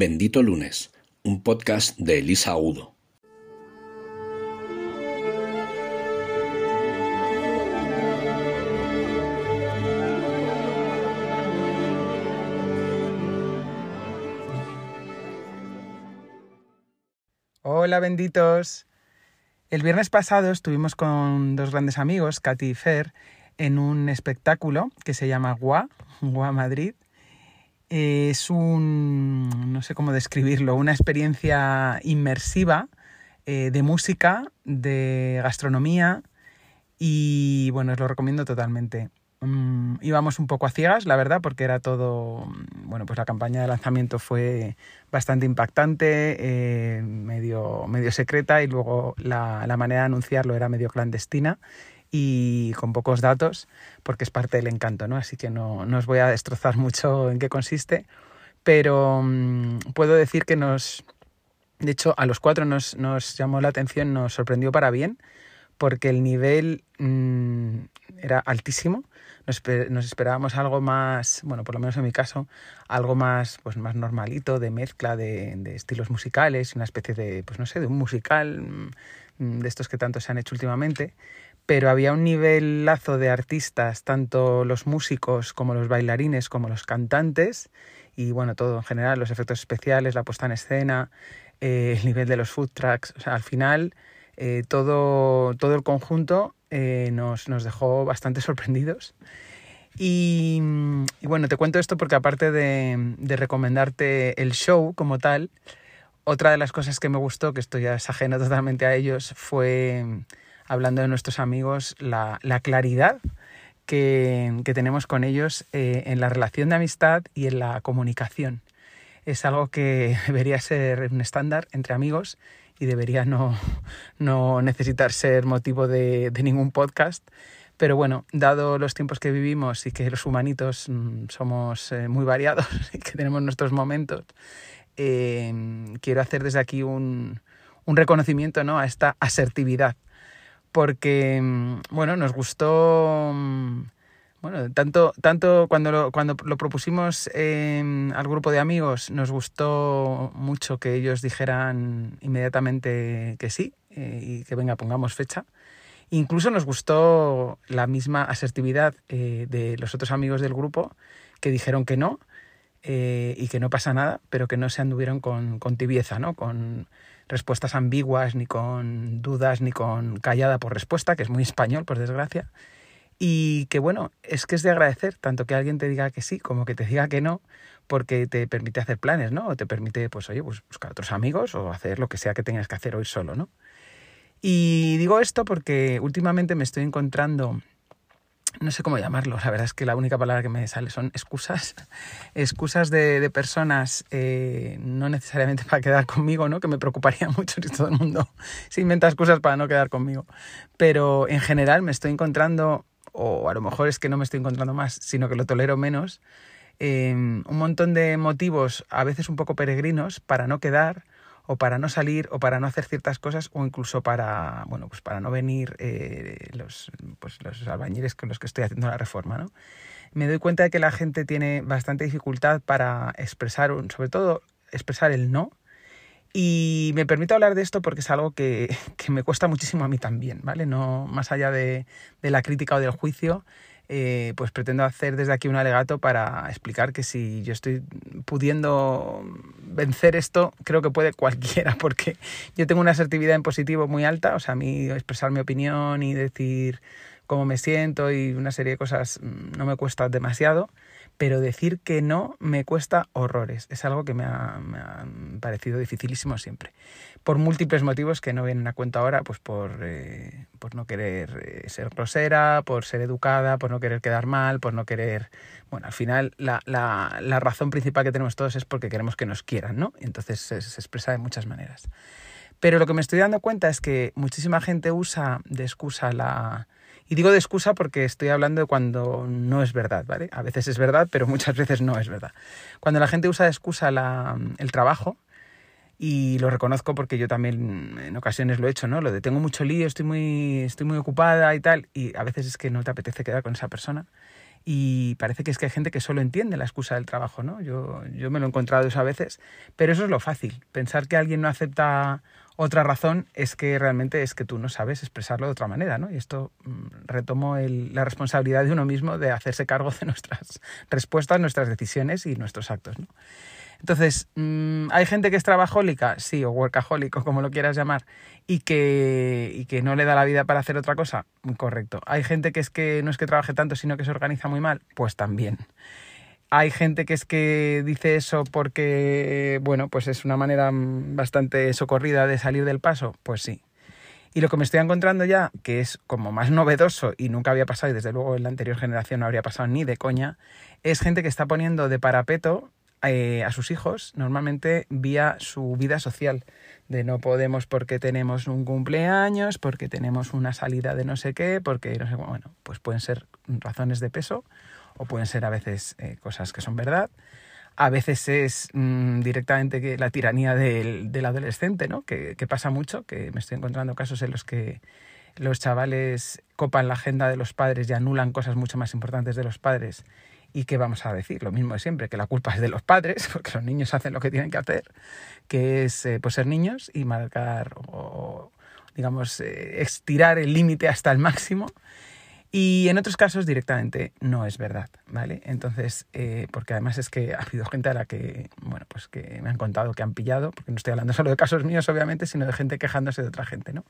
Bendito Lunes, un podcast de Elisa Udo. Hola benditos. El viernes pasado estuvimos con dos grandes amigos, Katy y Fer, en un espectáculo que se llama Gua, Gua Madrid. Es un, no sé cómo describirlo, una experiencia inmersiva eh, de música, de gastronomía y bueno, os lo recomiendo totalmente. Mm, íbamos un poco a ciegas, la verdad, porque era todo, mm, bueno, pues la campaña de lanzamiento fue bastante impactante, eh, medio, medio secreta y luego la, la, manera de anunciarlo era medio clandestina y con pocos datos, porque es parte del encanto, ¿no? Así que no, no os voy a destrozar mucho en qué consiste, pero mmm, puedo decir que nos, de hecho, a los cuatro nos, nos llamó la atención, nos sorprendió para bien, porque el nivel mmm, era altísimo. Nos, nos, esperábamos algo más, bueno, por lo menos en mi caso, algo más, pues más normalito, de mezcla de, de estilos musicales, una especie de, pues no sé, de un musical mm, de estos que tanto se han hecho últimamente, pero había un nivel lazo de artistas, tanto los músicos como los bailarines, como los cantantes, y bueno, todo en general, los efectos especiales, la puesta en escena, eh, el nivel de los food tracks, al final eh, todo, todo el conjunto eh, nos, nos, dejó bastante sorprendidos. Y, y, bueno, te cuento esto porque aparte de, de, recomendarte el show como tal, otra de las cosas que me gustó, que esto ya es ajeno totalmente a ellos, fue, hablando de nuestros amigos, la, la claridad que, tenemos con ellos eh, en la relación de amistad y en la comunicación. Es algo que debería ser un estándar entre amigos y debería no, no necesitar ser motivo de, ningún podcast. Pero bueno, dado los tiempos que vivimos y que los humanitos mmm, somos eh, muy variados y que tenemos nuestros momentos, eh, quiero hacer desde aquí un, un reconocimiento ¿no? a esta asertividad. Porque, mm, bueno, nos gustó mm, bueno, tanto, tanto cuando, lo, cuando lo propusimos eh, al grupo de amigos, nos gustó mucho que ellos dijeran inmediatamente que sí eh, y que venga, pongamos fecha. Incluso nos gustó la misma asertividad eh, de los otros amigos del grupo que dijeron que no eh, y que no pasa nada, pero que no se anduvieron con, con tibieza, ¿no? con respuestas ambiguas, ni con dudas, ni con callada por respuesta, que es muy español, por desgracia y que bueno, es que es de agradecer tanto que alguien te diga que sí como que te diga que no, porque te permite hacer planes, ¿no? O te permite, pues oye, pues buscar otros amigos o hacer lo que sea que tengas que hacer hoy solo, ¿no? Y digo esto porque últimamente me estoy encontrando, no sé cómo llamarlo, la verdad es que la única palabra que me sale son excusas, excusas de, de personas, eh, no necesariamente para quedar conmigo, ¿no? Que me preocuparía mucho si todo el mundo se inventa excusas para no quedar conmigo. Pero en general me estoy encontrando o a lo mejor es que no me estoy encontrando más, sino que lo tolero menos, eh, un montón de motivos, a veces un poco peregrinos, para no quedar o para no salir o para no hacer ciertas cosas o incluso para bueno pues para no venir eh, los pues los albañiles con los que estoy haciendo la reforma ¿no? me doy cuenta de que la gente tiene bastante dificultad para expresar sobre todo expresar el no y me permito hablar de esto porque es algo que, que, me cuesta muchísimo a mí también, ¿vale? No más allá de, de la crítica o del juicio, eh, pues pretendo hacer desde aquí un alegato para explicar que si yo estoy pudiendo vencer esto, creo que puede cualquiera, porque yo tengo una asertividad en positivo muy alta, o sea, a mí expresar mi opinión y decir cómo me siento y una serie de cosas mm, no me cuesta demasiado pero decir que no me cuesta horrores. Es algo que me ha, parecido dificilísimo siempre. Por múltiples motivos que no vienen a cuenta ahora, pues por, eh, por no querer eh, ser grosera, por ser educada, por no querer quedar mal, por no querer... Bueno, al final la, la, la razón principal que tenemos todos es porque queremos que nos quieran, ¿no? Entonces se, se expresa de muchas maneras. Pero lo que me estoy dando cuenta es que muchísima gente usa de excusa la, y digo de excusa porque estoy hablando de cuando no es verdad, ¿vale? A veces es verdad, pero muchas veces no es verdad. Cuando la gente usa de excusa la, el trabajo, y lo reconozco porque yo también en ocasiones lo he hecho, ¿no? Lo de tengo mucho lío, estoy muy, estoy muy ocupada y tal, y a veces es que no te apetece quedar con esa persona. Y parece que es que hay gente que solo entiende la excusa del trabajo, ¿no? Yo, yo me lo he encontrado eso a veces, pero eso es lo fácil. Pensar que alguien no acepta otra razón es que realmente es que tú no sabes expresarlo de otra manera, ¿no? Y esto mm, retomo el, la responsabilidad de uno mismo de hacerse cargo de nuestras respuestas, nuestras decisiones y nuestros actos, ¿no? Entonces, mm, ¿hay gente que es trabajólica? Sí, o workahólico, como lo quieras llamar, y que, y que no le da la vida para hacer otra cosa. Correcto. ¿Hay gente que es que no es que trabaje tanto, sino que se organiza muy mal? Pues también. Hay gente que es que dice eso porque, bueno, pues es una manera bastante socorrida de salir del paso. Pues sí. Y lo que me estoy encontrando ya, que es como más novedoso y nunca había pasado, y desde luego en la anterior generación no habría pasado ni de coña, es gente que está poniendo de parapeto eh, a sus hijos normalmente vía su vida social, de no podemos porque tenemos un cumpleaños, porque tenemos una salida de no sé qué, porque no sé, bueno, pues pueden ser razones de peso o pueden ser a veces eh, cosas que son verdad. A veces es mm, directamente que la tiranía del, del adolescente, ¿no? Que, pasa mucho, que me estoy encontrando casos en los que los chavales copan la agenda de los padres y anulan cosas mucho más importantes de los padres y qué vamos a decir, lo mismo de siempre, que la culpa es de los padres, porque los niños hacen lo que tienen que hacer, que es eh, pues ser niños y marcar o, digamos, eh, estirar el límite hasta el máximo. Y en otros casos directamente no es verdad, ¿vale? Entonces, eh, porque además es que ha habido gente a la que, bueno, pues que me han contado que han pillado, porque no estoy hablando solo de casos míos, obviamente, sino de gente quejándose de otra gente, ¿no?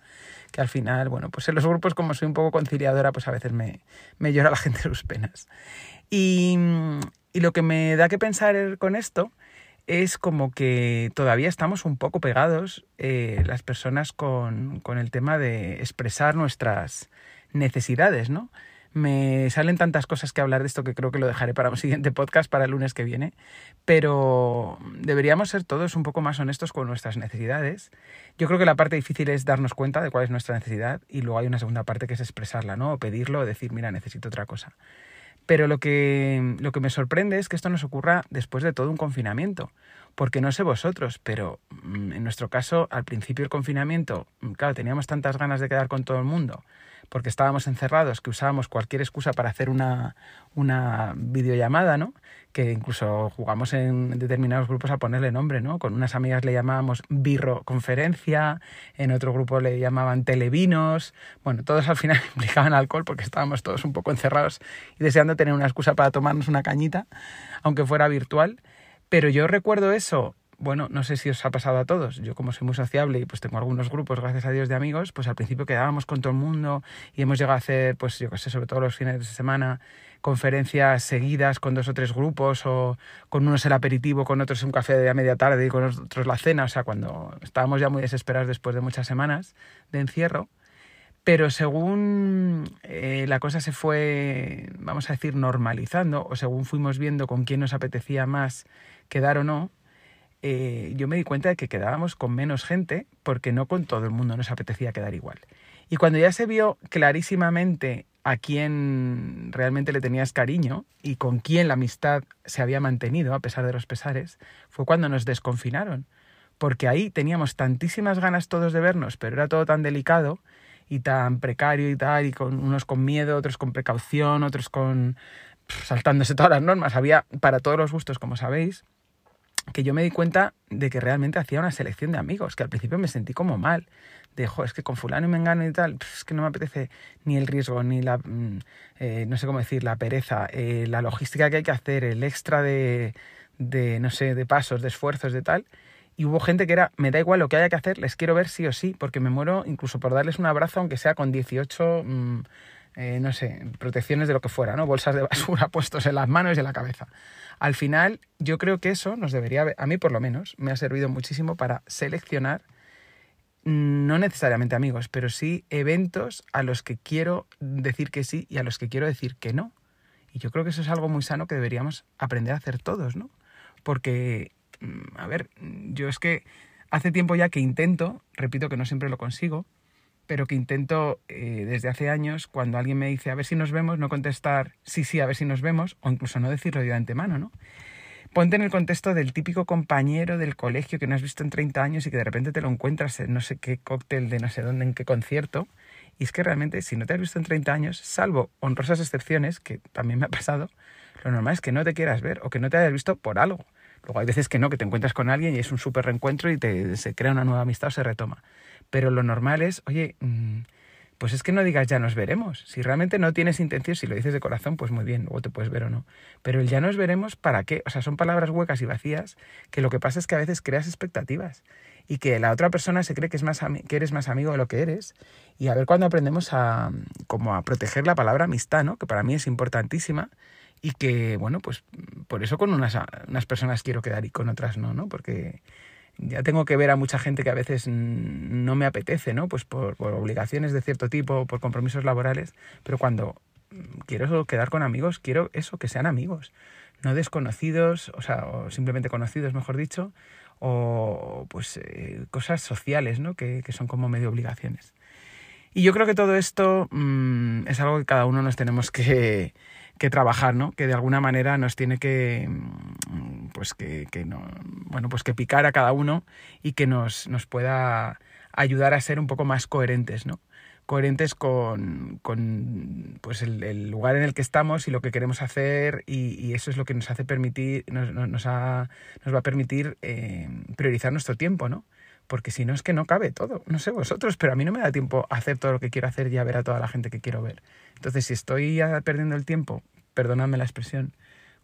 Que al final, bueno, pues en los grupos, como soy un poco conciliadora, pues a veces me, me llora la gente sus penas. Y, lo que me da que pensar con esto es como que todavía estamos un poco pegados eh, las personas con, con, el tema de expresar nuestras necesidades, ¿no? Me salen tantas cosas que hablar de esto que creo que lo dejaré para un siguiente podcast, para el lunes que viene, pero deberíamos ser todos un poco más honestos con nuestras necesidades. Yo creo que la parte difícil es darnos cuenta de cuál es nuestra necesidad y luego hay una segunda parte que es expresarla, ¿no? O pedirlo o decir, mira, necesito otra cosa. Pero lo que, lo que me sorprende es que esto nos ocurra después de todo un confinamiento. Porque no sé vosotros, pero mm, en nuestro caso, al principio del confinamiento, claro, teníamos tantas ganas de quedar con todo el mundo porque estábamos encerrados, que usábamos cualquier excusa para hacer una, una videollamada, ¿no? Que incluso jugamos en determinados grupos a ponerle nombre, ¿no? Con unas amigas le llamábamos birro conferencia, en otro grupo le llamaban televinos, bueno, todos al final implicaban alcohol porque estábamos todos un poco encerrados y deseando tener una excusa para tomarnos una cañita, aunque fuera virtual. Pero yo recuerdo eso bueno, no sé si os ha pasado a todos. Yo como soy muy sociable y pues tengo algunos grupos, gracias a Dios, de amigos, pues al principio quedábamos con todo el mundo y hemos llegado a hacer, pues yo qué sé, sobre todo los fines de semana, conferencias seguidas con dos o tres grupos o con unos el aperitivo, con otros un café de a media tarde y con otros la cena, o sea, cuando estábamos ya muy desesperados después de muchas semanas de encierro. Pero según eh, la cosa se fue, vamos a decir, normalizando, o según fuimos viendo con quién nos apetecía más quedar o no, eh, yo me di cuenta de que quedábamos con menos gente porque no con todo el mundo nos apetecía quedar igual. Y cuando ya se vio clarísimamente a quién realmente le tenías cariño y con quién la amistad se había mantenido a pesar de los pesares, fue cuando nos desconfinaron. Porque ahí teníamos tantísimas ganas todos de vernos, pero era todo tan delicado y tan precario y tal, y con unos con miedo, otros con precaución, otros con saltándose todas las normas. Había para todos los gustos, como sabéis que yo me di cuenta de que realmente hacía una selección de amigos, que al principio me sentí como mal, de, jo, es que con fulano y mengano y tal, es que no me apetece ni el riesgo, ni la, mm, eh, no sé cómo decir, la pereza, eh, la logística que hay que hacer, el extra de, de, no sé, de pasos, de esfuerzos, de tal. Y hubo gente que era, me da igual lo que haya que hacer, les quiero ver sí o sí, porque me muero incluso por darles un abrazo, aunque sea con 18, mm, eh, no sé, protecciones de lo que fuera, ¿no? Bolsas de basura puestos en las manos y en la cabeza. Al final, yo creo que eso nos debería, a mí por lo menos, me ha servido muchísimo para seleccionar, no necesariamente amigos, pero sí eventos a los que quiero decir que sí y a los que quiero decir que no. Y yo creo que eso es algo muy sano que deberíamos aprender a hacer todos, ¿no? Porque, mm, a ver, yo es que hace tiempo ya que intento, repito que no siempre lo consigo, pero que intento eh, desde hace años, cuando alguien me dice a ver si nos vemos, no contestar sí, sí, a ver si nos vemos, o incluso no decirlo de antemano, ¿no? Ponte en el contexto del típico compañero del colegio que no has visto en 30 años y que de repente te lo encuentras en no sé qué cóctel de no sé dónde, en qué concierto. Y es que realmente, si no te has visto en 30 años, salvo honrosas excepciones, que también me ha pasado, lo normal es que no te quieras ver o que no te hayas visto por algo. Luego hay veces que no, que te encuentras con alguien y es un súper reencuentro y se crea una nueva amistad o se retoma. Pero lo normal es, oye, mm, pues es que no digas ya nos veremos. Si realmente no tienes intención, si lo dices de corazón, pues muy bien, luego te puedes ver o no. Pero el ya nos veremos, ¿para qué? O sea, son palabras huecas y vacías que lo que pasa es que a veces creas expectativas y que la otra persona se cree que, es más que eres más amigo de lo que eres. Y a ver cuándo aprendemos a, como a proteger la palabra amistad, ¿no? Que para mí es importantísima y que, bueno, pues por eso con unas, unas personas quiero quedar y con otras no, ¿no? Porque ya tengo que ver a mucha gente que a veces no me apetece, ¿no? Pues por, obligaciones de cierto tipo, por compromisos laborales, pero cuando quiero quedar con amigos, quiero eso, que sean amigos, no desconocidos, o sea, simplemente conocidos, mejor dicho, o pues eh, cosas sociales, ¿no? Que, que, son como medio obligaciones. Y yo creo que todo esto mm, es algo que cada uno nos tenemos que, que trabajar, ¿no? Que de alguna manera nos tiene que, mm, pues que, que, no, bueno, pues que picar a cada uno y que nos, nos pueda ayudar a ser un poco más coherentes, ¿no? coherentes con, con pues el, lugar en el que estamos y lo que queremos hacer y, eso es lo que nos hace permitir nos, nos, nos va a permitir eh, priorizar nuestro tiempo no porque si no es que no cabe todo. No sé vosotros pero a mí no me da tiempo a hacer todo lo que quiero hacer y a ver a toda la gente que quiero ver. Entonces, si estoy perdiendo el tiempo, perdonadme la expresión,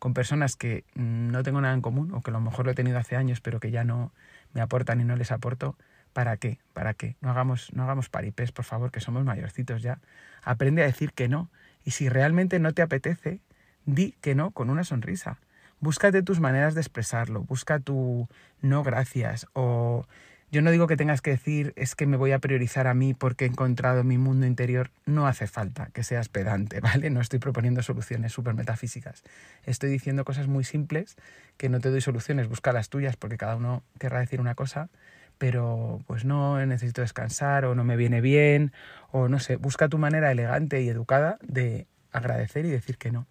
con personas que no tengo nada en común o que a lo mejor lo he tenido hace años, pero que ya no me aportan y no les aporto, ¿para qué? ¿Para qué? No hagamos, no hagamos paripés, por favor, que somos mayorcitos ya. Aprende a decir que no. Y si realmente no te apetece, di que no con una sonrisa. Búscate tus maneras de expresarlo, busca tu no gracias o yo no digo que tengas que decir es que me voy a priorizar a mí porque he encontrado mi mundo interior. No hace falta que seas pedante, ¿vale? No estoy proponiendo soluciones súper metafísicas. Estoy diciendo cosas muy simples que no te doy soluciones, busca las tuyas porque cada uno querrá decir una cosa, pero pues no necesito descansar o no me viene bien o no sé, busca tu manera elegante y educada de agradecer y decir que no.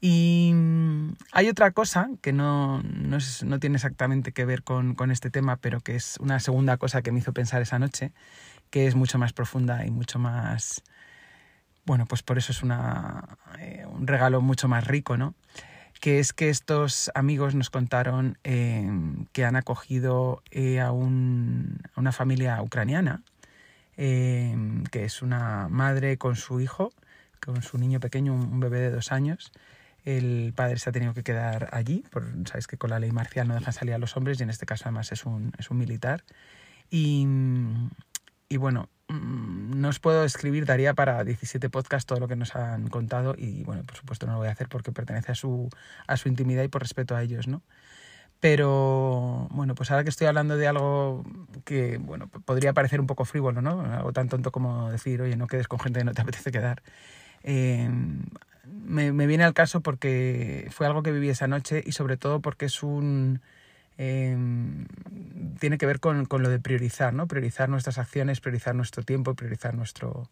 Y mm, hay otra cosa que no, no, tiene exactamente que ver con, con, este tema, pero que es una segunda cosa que me hizo pensar esa noche, que es mucho más profunda y mucho más... Bueno, pues por eso es una, eh, un regalo mucho más rico, ¿no? Que es que estos amigos nos contaron eh, que han acogido eh, a, un, a, una familia ucraniana, que es una madre con su hijo, con su niño pequeño, un bebé de dos años, el padre se ha tenido que quedar allí, por, sabéis que con la ley marcial no dejan salir a los hombres y en este caso además es un, es un militar. Y, y bueno, mm, no os puedo escribir, daría para 17 podcasts todo lo que nos han contado y bueno, por supuesto no lo voy a hacer porque pertenece a su, a su intimidad y por respeto a ellos, ¿no? Pero bueno, pues ahora que estoy hablando de algo que, bueno, podría parecer un poco frívolo, ¿no? Algo tan tonto como decir, oye, no quedes con gente que no te apetece quedar. Eh, me, viene al caso porque fue algo que viví esa noche y sobre todo porque es un... Em, tiene que ver con, con, lo de priorizar, ¿no? Priorizar nuestras acciones, priorizar nuestro tiempo, priorizar nuestro,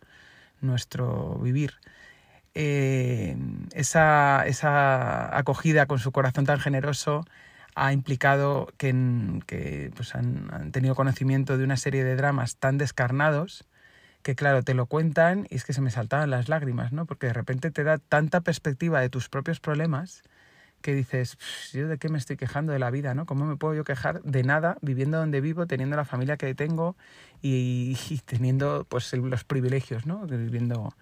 nuestro vivir. Em, esa, esa acogida con su corazón tan generoso ha implicado que, que pues han, han, tenido conocimiento de una serie de dramas tan descarnados que claro, te lo cuentan y es que se me saltaban las lágrimas, ¿no? Porque de repente te da tanta perspectiva de tus propios problemas que dices, yo de qué me estoy quejando de la vida, ¿no? ¿Cómo me puedo yo quejar de nada viviendo donde vivo, teniendo la familia que tengo y, teniendo pues los privilegios, ¿no? Viviendo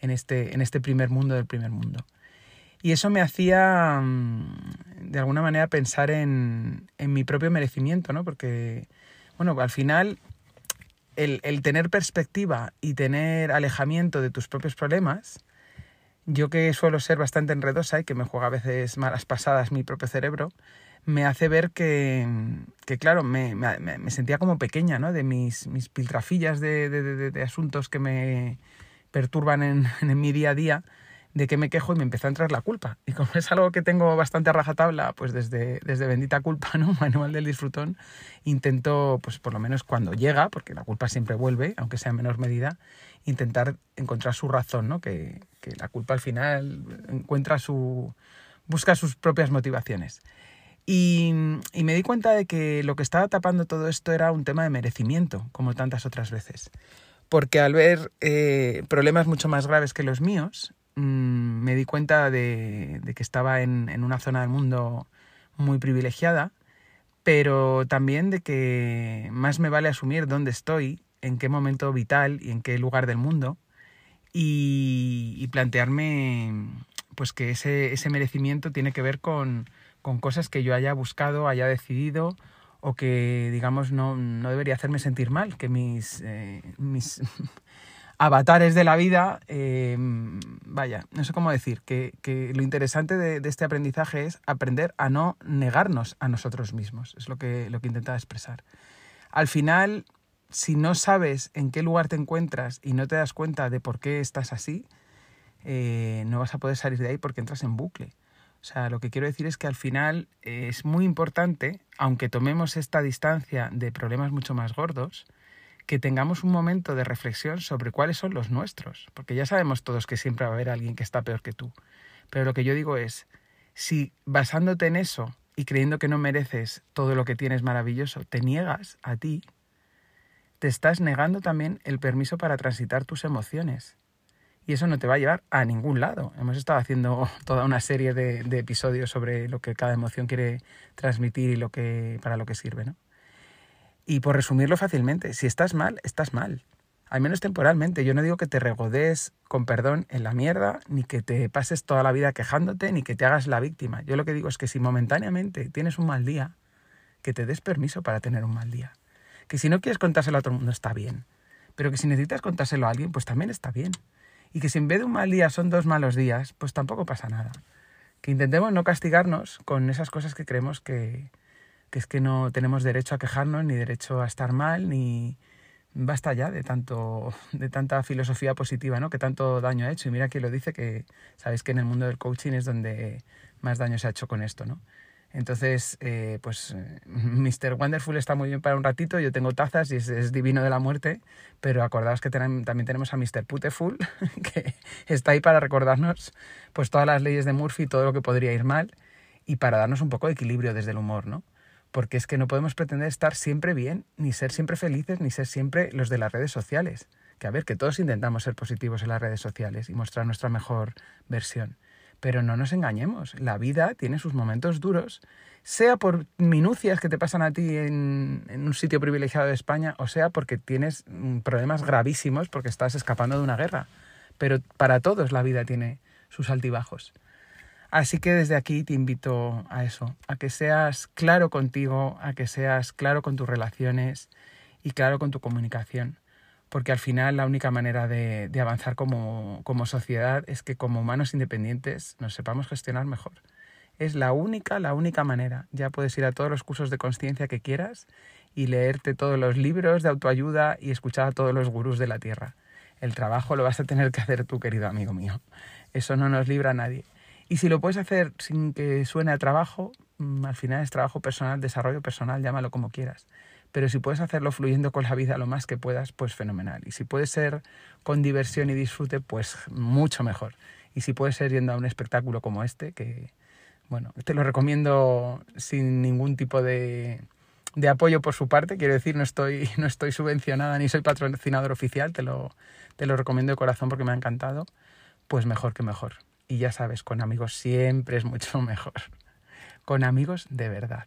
en este, en este primer mundo del primer mundo. Y eso me hacía, mm, de alguna manera, pensar en, en mi propio merecimiento, ¿no? Porque, bueno, al final el, tener perspectiva y tener alejamiento de tus propios problemas, yo que suelo ser bastante enredosa y que me juega a veces malas pasadas mi propio cerebro, me hace ver que, que claro, me, me, sentía como pequeña, ¿no? De mis, mis piltrafillas de, de, de, asuntos que me perturban en, en mi día a día, de qué me quejo y me empezó a entrar la culpa. Y como es algo que tengo bastante a rajatabla, pues desde, desde Bendita Culpa, ¿no? Manual del Disfrutón, intento, pues por lo menos cuando llega, porque la culpa siempre vuelve, aunque sea en menor medida, intentar encontrar su razón, ¿no? Que, que la culpa al final encuentra su, busca sus propias motivaciones. Y, me di cuenta de que lo que estaba tapando todo esto era un tema de merecimiento, como tantas otras veces. Porque al ver eh, problemas mucho más graves que los míos, mm, me di cuenta de, que estaba en, una zona del mundo muy privilegiada, pero también de que más me vale asumir dónde estoy, en qué momento vital y en qué lugar del mundo, y, plantearme pues que ese, merecimiento tiene que ver con, cosas que yo haya buscado, haya decidido o que, digamos, no, debería hacerme sentir mal, que mis, eh, mis avatares de la vida, eh, vaya, no sé cómo decir, que, lo interesante de, este aprendizaje es aprender a no negarnos a nosotros mismos, es lo que, lo que intentaba expresar. Al final, si no sabes en qué lugar te encuentras y no te das cuenta de por qué estás así, eh, no vas a poder salir de ahí porque entras en bucle. O sea, lo que quiero decir es que al final es muy importante, aunque tomemos esta distancia de problemas mucho más gordos, que tengamos un momento de reflexión sobre cuáles son los nuestros, porque ya sabemos todos que siempre va a haber alguien que está peor que tú. Pero lo que yo digo es, si basándote en eso y creyendo que no mereces todo lo que tienes maravilloso, te niegas a ti, te estás negando también el permiso para transitar tus emociones y eso no te va a llevar a ningún lado. Hemos estado haciendo toda una serie de, episodios sobre lo que cada emoción quiere transmitir y lo que, para lo que sirve. ¿no? Y por resumirlo fácilmente, si estás mal, estás mal. Al menos temporalmente. Yo no digo que te regodes con perdón en la mierda, ni que te pases toda la vida quejándote, ni que te hagas la víctima. Yo lo que digo es que si momentáneamente tienes un mal día, que te des permiso para tener un mal día. Que si no quieres contárselo a el mundo está bien. Pero que si necesitas contárselo a alguien, pues también está bien y que si en vez de un mal día son dos malos días, pues tampoco pasa nada. Que intentemos no castigarnos con esas cosas que creemos que, que es que no tenemos derecho a quejarnos, ni derecho a estar mal, ni basta ya de tanto de tanta filosofía positiva, ¿no? Que tanto daño ha hecho. Y mira que lo dice que sabéis que en el mundo del coaching es donde más daño se ha hecho con esto, ¿no? Entonces, eh, pues Mr. Wonderful está muy bien para un ratito, yo tengo tazas y es, divino de la muerte, pero acordaos que también tenemos a Mr. Puteful, que está ahí para recordarnos pues todas las leyes de Murphy, todo lo que podría ir mal y para darnos un poco de equilibrio desde el humor, ¿no? Porque es que no podemos pretender estar siempre bien, ni ser siempre felices, ni ser siempre los de las redes sociales. Que a ver, que todos intentamos ser positivos en las redes sociales y mostrar nuestra mejor versión pero no nos engañemos, la vida tiene sus momentos duros, sea por minucias que te pasan a ti en, un sitio privilegiado de España, o sea porque tienes mm, problemas gravísimos porque estás escapando de una guerra. Pero para todos la vida tiene sus altibajos. Así que desde aquí te invito a eso, a que seas claro contigo, a que seas claro con tus relaciones y claro con tu comunicación porque al final la única manera de, avanzar como, sociedad es que como humanos independientes nos sepamos gestionar mejor. Es la única, la única manera. Ya puedes ir a todos los cursos de conciencia que quieras y leerte todos los libros de autoayuda y escuchar a todos los gurús de la tierra. El trabajo lo vas a tener que hacer tú, querido amigo mío. Eso no nos libra a nadie. Y si lo puedes hacer sin que suene a trabajo, mm, al final es trabajo personal, desarrollo personal, llámalo como quieras pero si puedes hacerlo fluyendo con la vida lo más que puedas, pues fenomenal. Y si puede ser con diversión y disfrute, pues mucho mejor. Y si puede ser yendo a un espectáculo como este, que, bueno, te lo recomiendo sin ningún tipo de, de apoyo por su parte, quiero decir, no estoy, no estoy subvencionada ni soy patrocinador oficial, te lo, te lo recomiendo de corazón porque me ha encantado, pues mejor que mejor. Y ya sabes, con amigos siempre es mucho mejor. Con amigos de verdad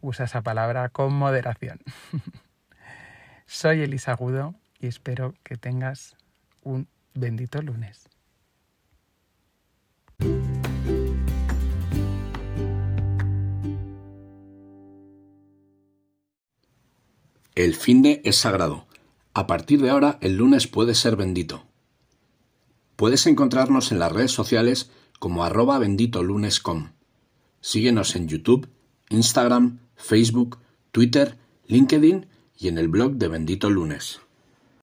usa esa palabra con moderación. Soy Elisa Agudo y espero que tengas un bendito lunes. El fin de es sagrado. A partir de ahora, el lunes puede ser bendito. Puedes encontrarnos en las redes sociales como arroba benditolunes.com. Síguenos en YouTube, Instagram, Facebook, Twitter, LinkedIn y en el blog de Bendito Lunes.